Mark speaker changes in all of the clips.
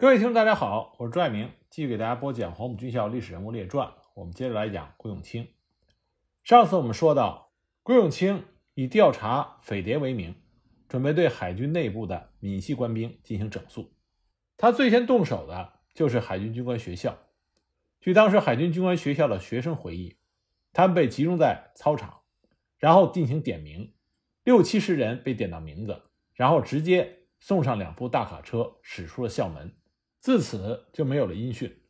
Speaker 1: 各位听众，大家好，我是朱爱明，继续给大家播讲《黄埔军校历史人物列传》。我们接着来讲桂永清。上次我们说到，桂永清以调查匪谍为名，准备对海军内部的闽系官兵进行整肃。他最先动手的就是海军军官学校。据当时海军军官学校的学生回忆，他们被集中在操场，然后进行点名，六七十人被点到名字，然后直接送上两部大卡车，驶出了校门。自此就没有了音讯。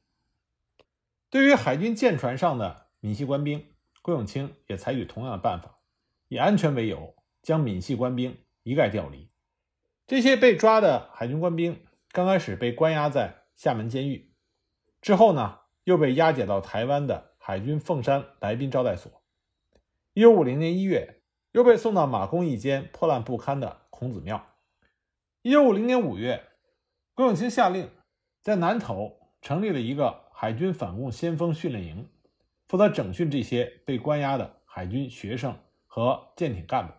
Speaker 1: 对于海军舰船上的闽系官兵，郭永清也采取同样的办法，以安全为由，将闽系官兵一概调离。这些被抓的海军官兵刚开始被关押在厦门监狱，之后呢，又被押解到台湾的海军凤山来宾招待所。一九五零年一月，又被送到马公一间破烂不堪的孔子庙。一九五零年五月，郭永清下令。在南头成立了一个海军反共先锋训练营，负责整训这些被关押的海军学生和舰艇干部，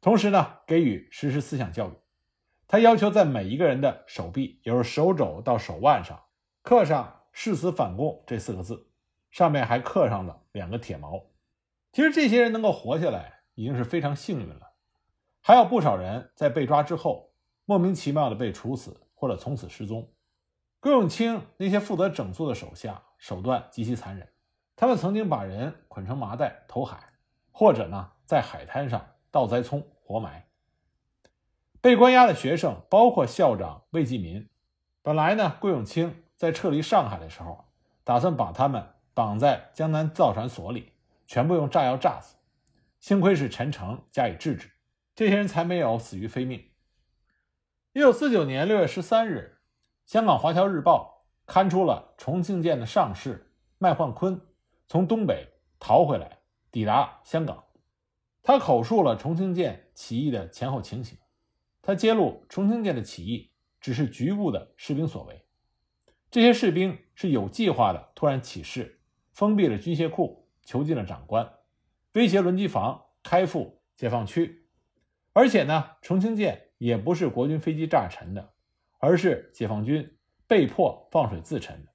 Speaker 1: 同时呢，给予实施思想教育。他要求在每一个人的手臂，也就是手肘到手腕上，刻上“誓死反共”这四个字，上面还刻上了两个铁锚。其实这些人能够活下来，已经是非常幸运了。还有不少人在被抓之后，莫名其妙的被处死，或者从此失踪。桂永清那些负责整肃的手下手段极其残忍，他们曾经把人捆成麻袋投海，或者呢在海滩上倒栽葱活埋。被关押的学生，包括校长魏继民，本来呢桂永清在撤离上海的时候，打算把他们绑在江南造船所里，全部用炸药炸死。幸亏是陈诚加以制止，这些人才没有死于非命。一九四九年六月十三日。香港华侨日报刊出了重庆舰的上士麦焕坤从东北逃回来，抵达香港。他口述了重庆舰起义的前后情形。他揭露重庆舰的起义只是局部的士兵所为，这些士兵是有计划的突然起事，封闭了军械库，囚禁了长官，威胁轮机房，开赴解放区。而且呢，重庆舰也不是国军飞机炸沉的。而是解放军被迫放水自沉的。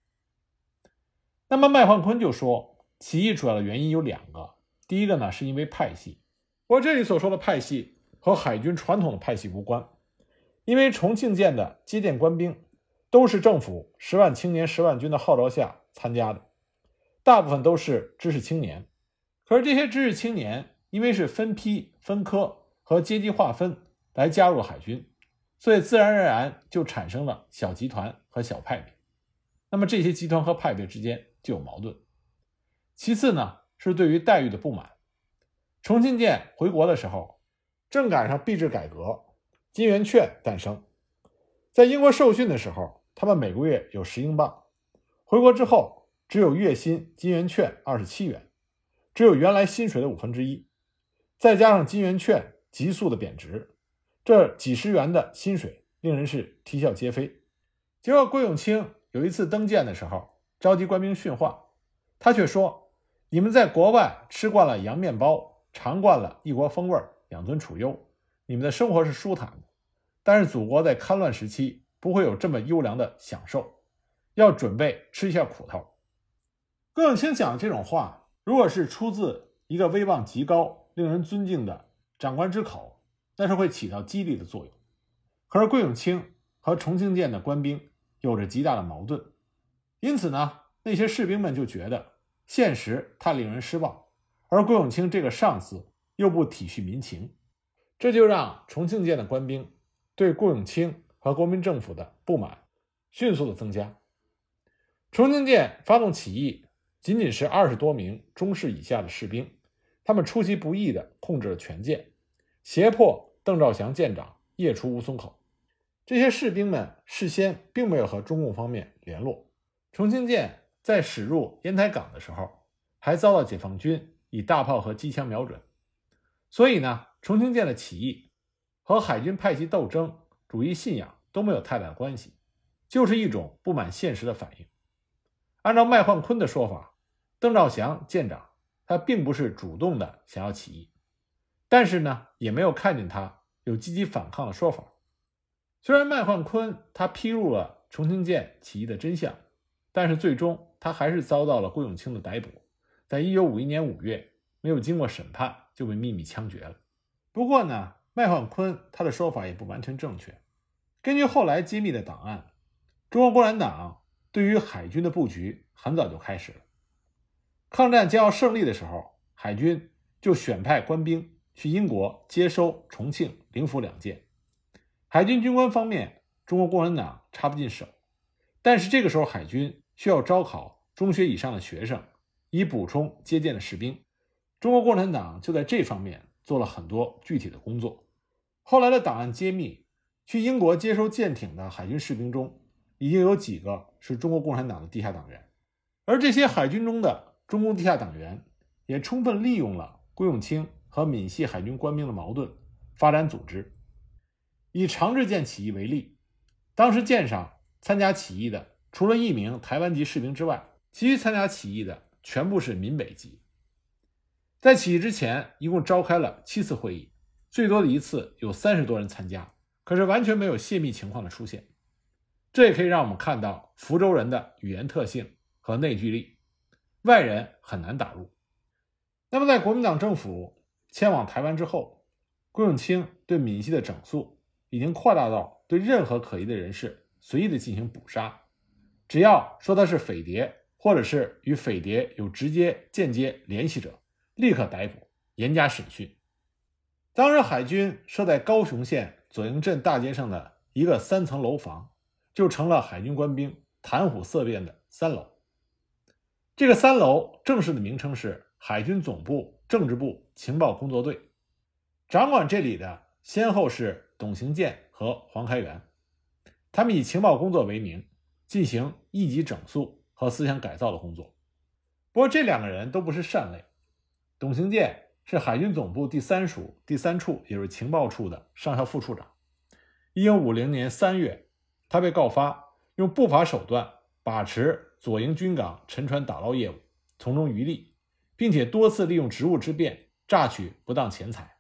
Speaker 1: 那么麦焕坤就说，起义主要的原因有两个，第一个呢是因为派系，我这里所说的派系和海军传统的派系无关，因为重庆舰的接舰官兵都是政府十万青年十万军的号召下参加的，大部分都是知识青年，可是这些知识青年因为是分批分科和阶级划分来加入海军。所以，自然而然就产生了小集团和小派别。那么，这些集团和派别之间就有矛盾。其次呢，是对于待遇的不满。重庆舰回国的时候，正赶上币制改革，金圆券诞生。在英国受训的时候，他们每个月有十英镑；回国之后，只有月薪金圆券二十七元，只有原来薪水的五分之一。再加上金圆券急速的贬值。这几十元的薪水令人是啼笑皆非。结果，郭永清有一次登舰的时候，召集官兵训话，他却说：“你们在国外吃惯了洋面包，尝惯了异国风味，养尊处优，你们的生活是舒坦的。但是，祖国在戡乱时期不会有这么优良的享受，要准备吃一下苦头。”郭永清讲这种话，如果是出自一个威望极高、令人尊敬的长官之口，那是会起到激励的作用，可是桂永清和重庆舰的官兵有着极大的矛盾，因此呢，那些士兵们就觉得现实太令人失望，而桂永清这个上司又不体恤民情，这就让重庆舰的官兵对桂永清和国民政府的不满迅速的增加。重庆舰发动起义，仅仅是二十多名中士以下的士兵，他们出其不意地控制了全舰，胁迫。邓兆祥舰长夜出乌松口，这些士兵们事先并没有和中共方面联络。重庆舰在驶入烟台港的时候，还遭到解放军以大炮和机枪瞄准。所以呢，重庆舰的起义和海军派系斗争、主义信仰都没有太大的关系，就是一种不满现实的反应。按照麦焕坤的说法，邓兆祥舰长他并不是主动的想要起义。但是呢，也没有看见他有积极反抗的说法。虽然麦焕坤他披露了重庆舰起义的真相，但是最终他还是遭到了郭永清的逮捕，在一九五一年五月，没有经过审判就被秘密枪决了。不过呢，麦焕坤他的说法也不完全正确。根据后来揭秘的档案，中国共产党对于海军的布局很早就开始了。抗战将要胜利的时候，海军就选派官兵去英国接收重庆、灵符两舰。海军军官方面，中国共产党插不进手，但是这个时候海军需要招考中学以上的学生，以补充接见的士兵。中国共产党就在这方面做了很多具体的工作。后来的档案揭秘，去英国接收舰艇的海军士兵中，已经有几个是中国共产党的地下党员，而这些海军中的中共地下党员，也充分利用了郭永清和闽系海军官兵的矛盾，发展组织。以长治舰起义为例，当时舰上参加起义的，除了一名台湾籍士兵之外，其余参加起义的全部是闽北籍。在起义之前，一共召开了七次会议，最多的一次有三十多人参加，可是完全没有泄密情况的出现。这也可以让我们看到福州人的语言特性和内聚力，外人很难打入。那么，在国民党政府迁往台湾之后，郭永清对闽系的整肃。已经扩大到对任何可疑的人士随意的进行捕杀，只要说他是匪谍，或者是与匪谍有直接、间接联系者，立刻逮捕，严加审讯。当时海军设在高雄县左营镇大街上的一个三层楼房，就成了海军官兵谈虎色变的三楼。这个三楼正式的名称是海军总部政治部情报工作队，掌管这里的先后是。董行健和黄开元，他们以情报工作为名，进行一级整肃和思想改造的工作。不过，这两个人都不是善类。董行健是海军总部第三署第三处，也就是情报处的上校副处长。一九五零年三月，他被告发用不法手段把持左营军港沉船打捞业务，从中渔利，并且多次利用职务之便榨取不当钱财。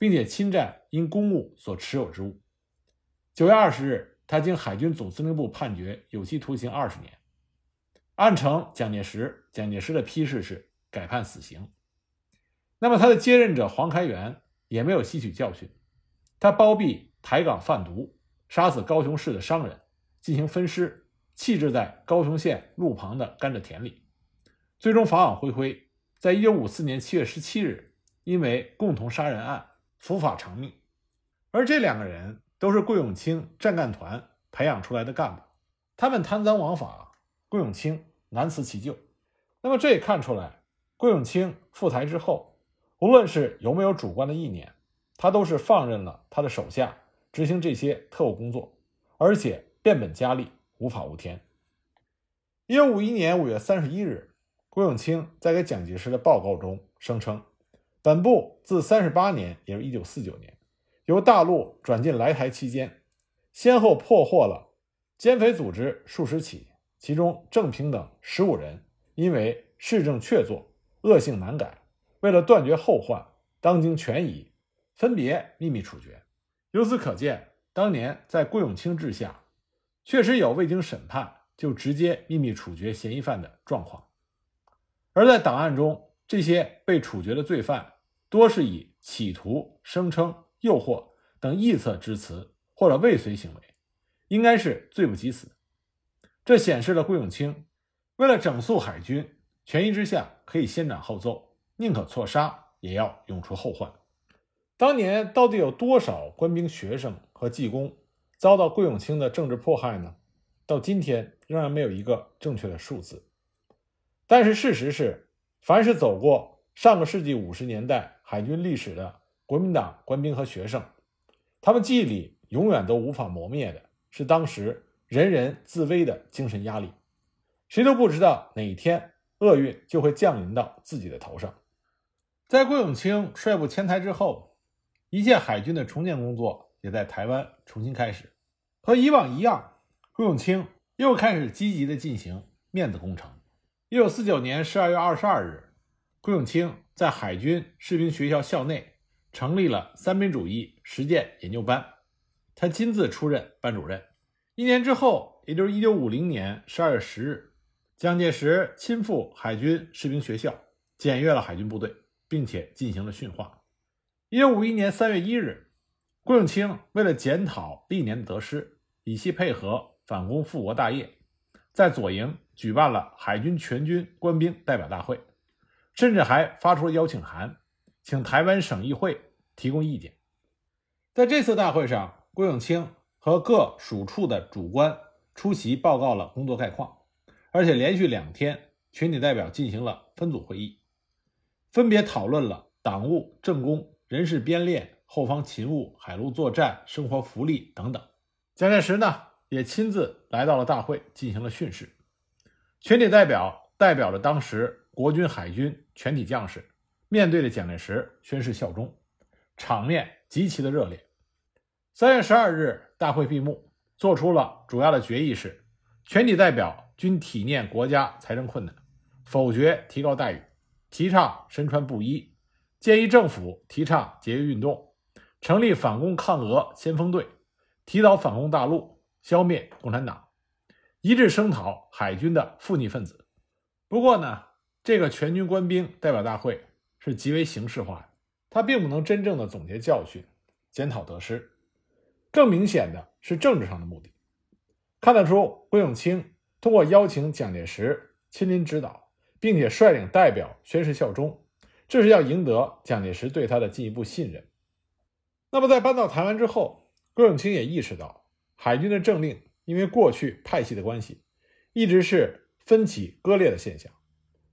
Speaker 1: 并且侵占因公务所持有之物。九月二十日，他经海军总司令部判决有期徒刑二十年。按成蒋介石，蒋介石的批示是改判死刑。那么他的接任者黄开元也没有吸取教训，他包庇台港贩毒，杀死高雄市的商人，进行分尸，弃置在高雄县路旁的甘蔗田里，最终法网恢恢，在一九五四年七月十七日，因为共同杀人案。伏法偿命，而这两个人都是桂永清战干团培养出来的干部，他们贪赃枉法，桂永清难辞其咎。那么这也看出来，桂永清赴台之后，无论是有没有主观的意念，他都是放任了他的手下执行这些特务工作，而且变本加厉，无法无天。一九五一年五月三十一日，桂永清在给蒋介石的报告中声称。本部自三十八年，也就是一九四九年，由大陆转进来台期间，先后破获了奸匪组织数十起，其中郑平等十五人因为市政确凿、恶性难改，为了断绝后患，当经权宜，分别秘密处决。由此可见，当年在顾永清治下，确实有未经审判就直接秘密处决嫌疑犯的状况，而在档案中。这些被处决的罪犯多是以企图、声称、诱惑等臆测之词或者未遂行为，应该是罪不及死。这显示了顾永清为了整肃海军，权宜之下可以先斩后奏，宁可错杀也要永除后患。当年到底有多少官兵、学生和技工遭到顾永清的政治迫害呢？到今天仍然没有一个正确的数字。但是事实是。凡是走过上个世纪五十年代海军历史的国民党官兵和学生，他们记忆里永远都无法磨灭的是当时人人自危的精神压力。谁都不知道哪一天厄运就会降临到自己的头上。在郭永清率部迁台之后，一切海军的重建工作也在台湾重新开始。和以往一样，郭永清又开始积极的进行面子工程。一九四九年十二月二十二日，顾永清在海军士兵学校校内成立了三民主义实践研究班，他亲自出任班主任。一年之后，也就是1950年12月10日，蒋介石亲赴海军士兵学校，检阅了海军部队，并且进行了训话。1951年3月1日，郭永清为了检讨历年的得失，以期配合反攻复国大业，在左营举办了海军全军官兵代表大会，甚至还发出了邀请函，请台湾省议会提供意见。在这次大会上，郭永清和各属处的主官出席，报告了工作概况，而且连续两天，全体代表进行了分组会议，分别讨论了党务、政工、人事编练、后方勤务、海陆作战、生活福利等等。蒋介石呢，也亲自来到了大会，进行了训示。全体代表代表着当时国军海军全体将士，面对着蒋介石宣誓效忠，场面极其的热烈。三月十二日，大会闭幕，做出了主要的决议是：全体代表均体念国家财政困难，否决提高待遇，提倡身穿布衣，建议政府提倡节约运动，成立反攻抗俄先锋队，提早反攻大陆，消灭共产党。一致声讨海军的负逆分子。不过呢，这个全军官兵代表大会是极为形式化的，它并不能真正的总结教训、检讨得失。更明显的是政治上的目的。看得出，郭永清通过邀请蒋介石亲临指导，并且率领代表宣誓效忠，这是要赢得蒋介石对他的进一步信任。那么，在搬到台湾之后，郭永清也意识到海军的政令。因为过去派系的关系，一直是分歧割裂的现象，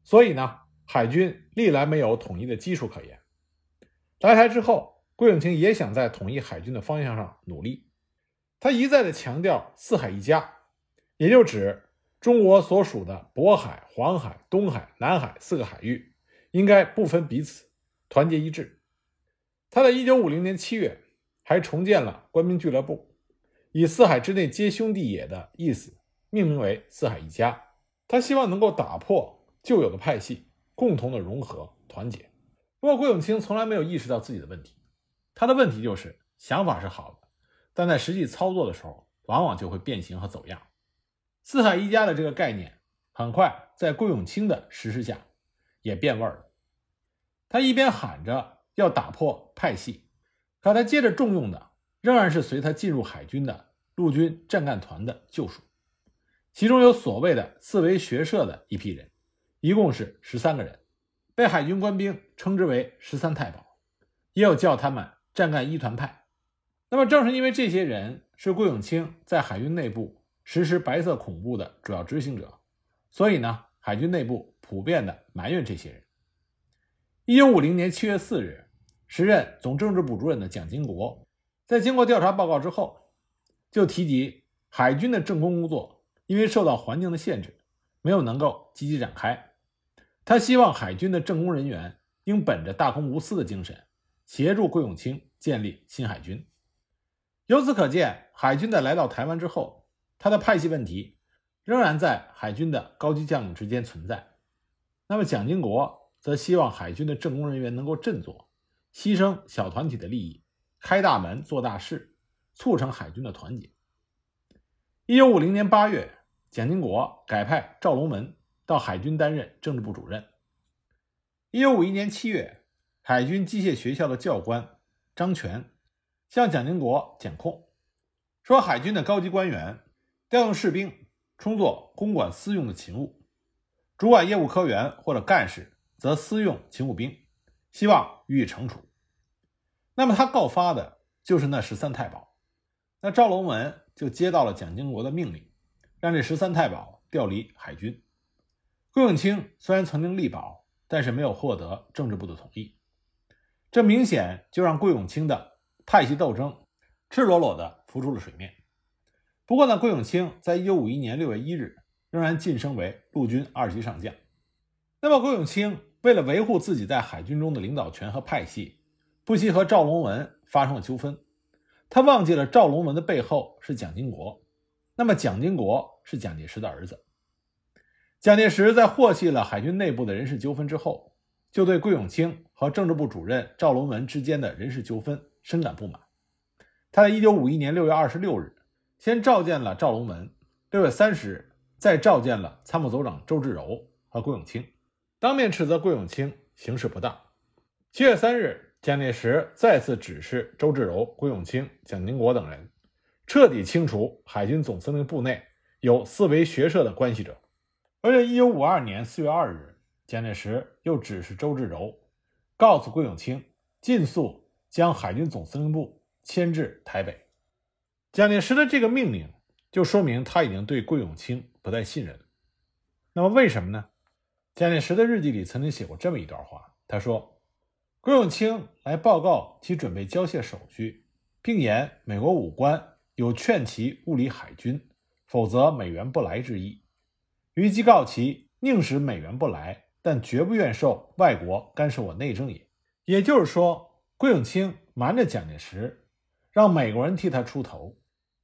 Speaker 1: 所以呢，海军历来没有统一的基础可言。来台之后，郭永清也想在统一海军的方向上努力。他一再的强调“四海一家”，也就指中国所属的渤海、黄海、东海、南海四个海域应该不分彼此，团结一致。他在一九五零年七月还重建了官兵俱乐部。以“四海之内皆兄弟也”的意思命名为“四海一家”，他希望能够打破旧有的派系，共同的融合团结。不过，郭永清从来没有意识到自己的问题，他的问题就是想法是好的，但在实际操作的时候，往往就会变形和走样。“四海一家”的这个概念，很快在郭永清的实施下也变味了。他一边喊着要打破派系，可他接着重用的仍然是随他进入海军的。陆军战干团的旧属，其中有所谓的四维学社的一批人，一共是十三个人，被海军官兵称之为“十三太保”，也有叫他们“战干一团派”。那么，正是因为这些人是郭永清在海军内部实施白色恐怖的主要执行者，所以呢，海军内部普遍的埋怨这些人。一九五零年七月四日，时任总政治部主任的蒋经国，在经过调查报告之后。就提及海军的政工工作，因为受到环境的限制，没有能够积极展开。他希望海军的政工人员应本着大公无私的精神，协助桂永清建立新海军。由此可见，海军在来到台湾之后，他的派系问题仍然在海军的高级将领之间存在。那么，蒋经国则希望海军的政工人员能够振作，牺牲小团体的利益，开大门做大事。促成海军的团结。一九五零年八月，蒋经国改派赵龙门到海军担任政治部主任。一九五一年七月，海军机械学校的教官张全向蒋经国检控，说海军的高级官员调用士兵充作公管私用的勤务，主管业务科员或者干事则私用勤务兵，希望予以惩处。那么他告发的就是那十三太保。那赵龙文就接到了蒋经国的命令，让这十三太保调离海军。郭永清虽然曾经力保，但是没有获得政治部的同意，这明显就让郭永清的派系斗争赤裸裸地浮出了水面。不过呢，郭永清在一九五一年六月一日仍然晋升为陆军二级上将。那么，郭永清为了维护自己在海军中的领导权和派系，不惜和赵龙文发生了纠纷。他忘记了赵龙文的背后是蒋经国，那么蒋经国是蒋介石的儿子。蒋介石在获悉了海军内部的人事纠纷之后，就对桂永清和政治部主任赵龙文之间的人事纠纷深感不满。他在1951年6月26日先召见了赵龙文，六月三十日再召见了参谋总长周至柔和桂永清，当面斥责桂永清行事不当。七月三日，蒋介石再次指示周至柔、桂永清、蒋经国等人彻底清除海军总司令部内有四维学社的关系者。而在一九五二年四月二日，蒋介石又指示周至柔，告诉桂永清，尽速将海军总司令部迁至台北。蒋介石的这个命令，就说明他已经对桂永清不再信任。那么为什么呢？蒋介石的日记里曾经写过这么一段话，他说：“桂永清来报告其准备交卸手续，并言美国武官有劝其勿理海军，否则美元不来之意。虞姬告其宁使美元不来，但绝不愿受外国干涉我内政也。”也就是说，桂永清瞒着蒋介石，让美国人替他出头，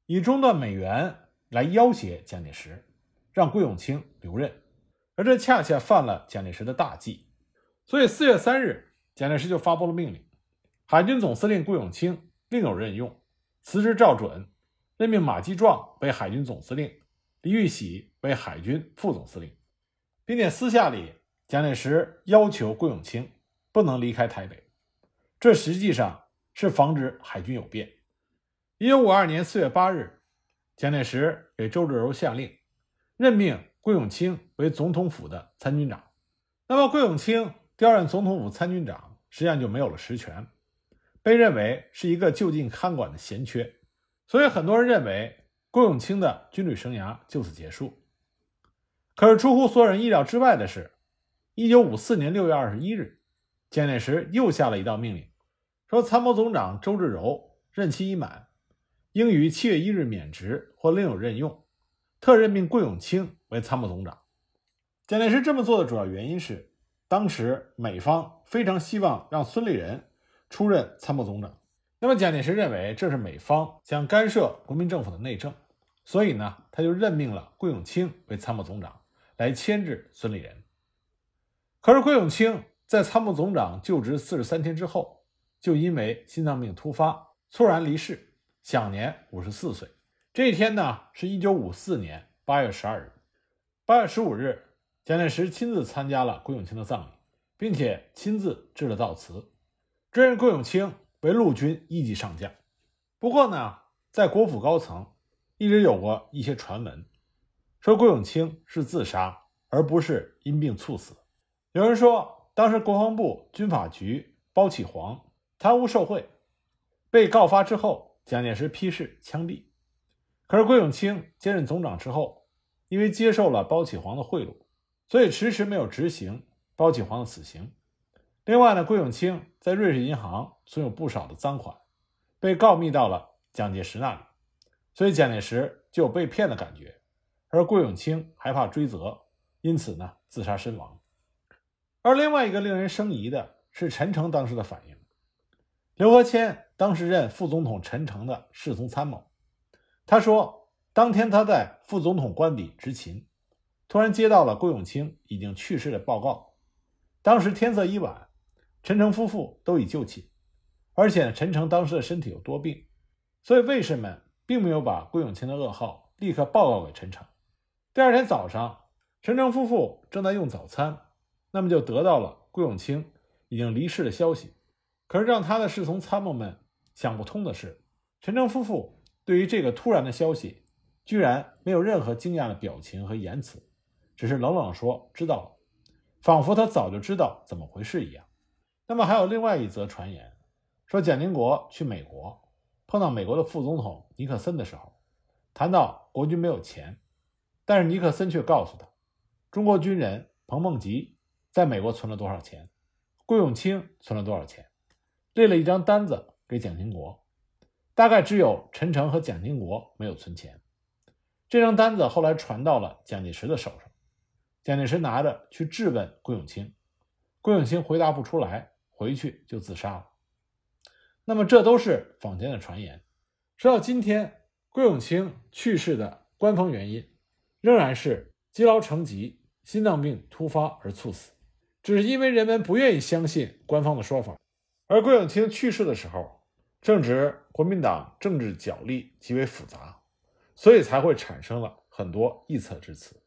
Speaker 1: 以中断美元来要挟蒋介石，让桂永清留任。而这恰恰犯了蒋介石的大忌，所以四月三日，蒋介石就发布了命令：海军总司令顾永清另有任用，辞职照准，任命马基壮为海军总司令，李玉玺为海军副总司令，并且私下里，蒋介石要求顾永清不能离开台北，这实际上是防止海军有变。一九五二年四月八日，蒋介石给周至柔下令，任命。顾永清为总统府的参军长，那么顾永清调任总统府参军长，实际上就没有了实权，被认为是一个就近看管的闲缺，所以很多人认为桂永清的军旅生涯就此结束。可是出乎所有人意料之外的是，一九五四年六月二十一日，蒋介石又下了一道命令，说参谋总长周至柔任期已满，应于七月一日免职或另有任用。特任命桂永清为参谋总长。蒋介石这么做的主要原因是，当时美方非常希望让孙立人出任参谋总长。那么蒋介石认为这是美方想干涉国民政府的内政，所以呢，他就任命了桂永清为参谋总长，来牵制孙立人。可是桂永清在参谋总长就职四十三天之后，就因为心脏病突发猝然离世，享年五十四岁。这一天呢，是一九五四年八月十二日。八月十五日，蒋介石亲自参加了桂永清的葬礼，并且亲自致了悼词，追认桂永清为陆军一级上将。不过呢，在国府高层一直有过一些传闻，说桂永清是自杀，而不是因病猝死。有人说，当时国防部军法局包启煌贪污受贿，被告发之后，蒋介石批示枪毙。可是桂永清接任总长之后，因为接受了包启煌的贿赂，所以迟迟没有执行包启煌的死刑。另外呢，桂永清在瑞士银行存有不少的赃款，被告密到了蒋介石那里，所以蒋介石就有被骗的感觉。而桂永清害怕追责，因此呢自杀身亡。而另外一个令人生疑的是陈诚当时的反应。刘和谦当时任副总统陈诚的侍从参谋。他说，当天他在副总统官邸执勤，突然接到了桂永清已经去世的报告。当时天色已晚，陈诚夫妇都已就寝，而且陈诚当时的身体有多病，所以卫士们并没有把桂永清的噩耗立刻报告给陈诚。第二天早上，陈诚夫妇正在用早餐，那么就得到了桂永清已经离世的消息。可是让他的侍从参谋们想不通的是，陈诚夫妇。对于这个突然的消息，居然没有任何惊讶的表情和言辞，只是冷冷说知道了，仿佛他早就知道怎么回事一样。那么还有另外一则传言，说蒋经国去美国碰到美国的副总统尼克森的时候，谈到国军没有钱，但是尼克森却告诉他，中国军人彭梦吉在美国存了多少钱，桂永清存了多少钱，列了一张单子给蒋经国。大概只有陈诚和蒋经国没有存钱。这张单子后来传到了蒋介石的手上，蒋介石拿着去质问桂永清，桂永清回答不出来，回去就自杀了。那么这都是坊间的传言。直到今天，桂永清去世的官方原因仍然是积劳成疾、心脏病突发而猝死，只是因为人们不愿意相信官方的说法。而桂永清去世的时候。正值国民党政治角力极为复杂，所以才会产生了很多臆测之词。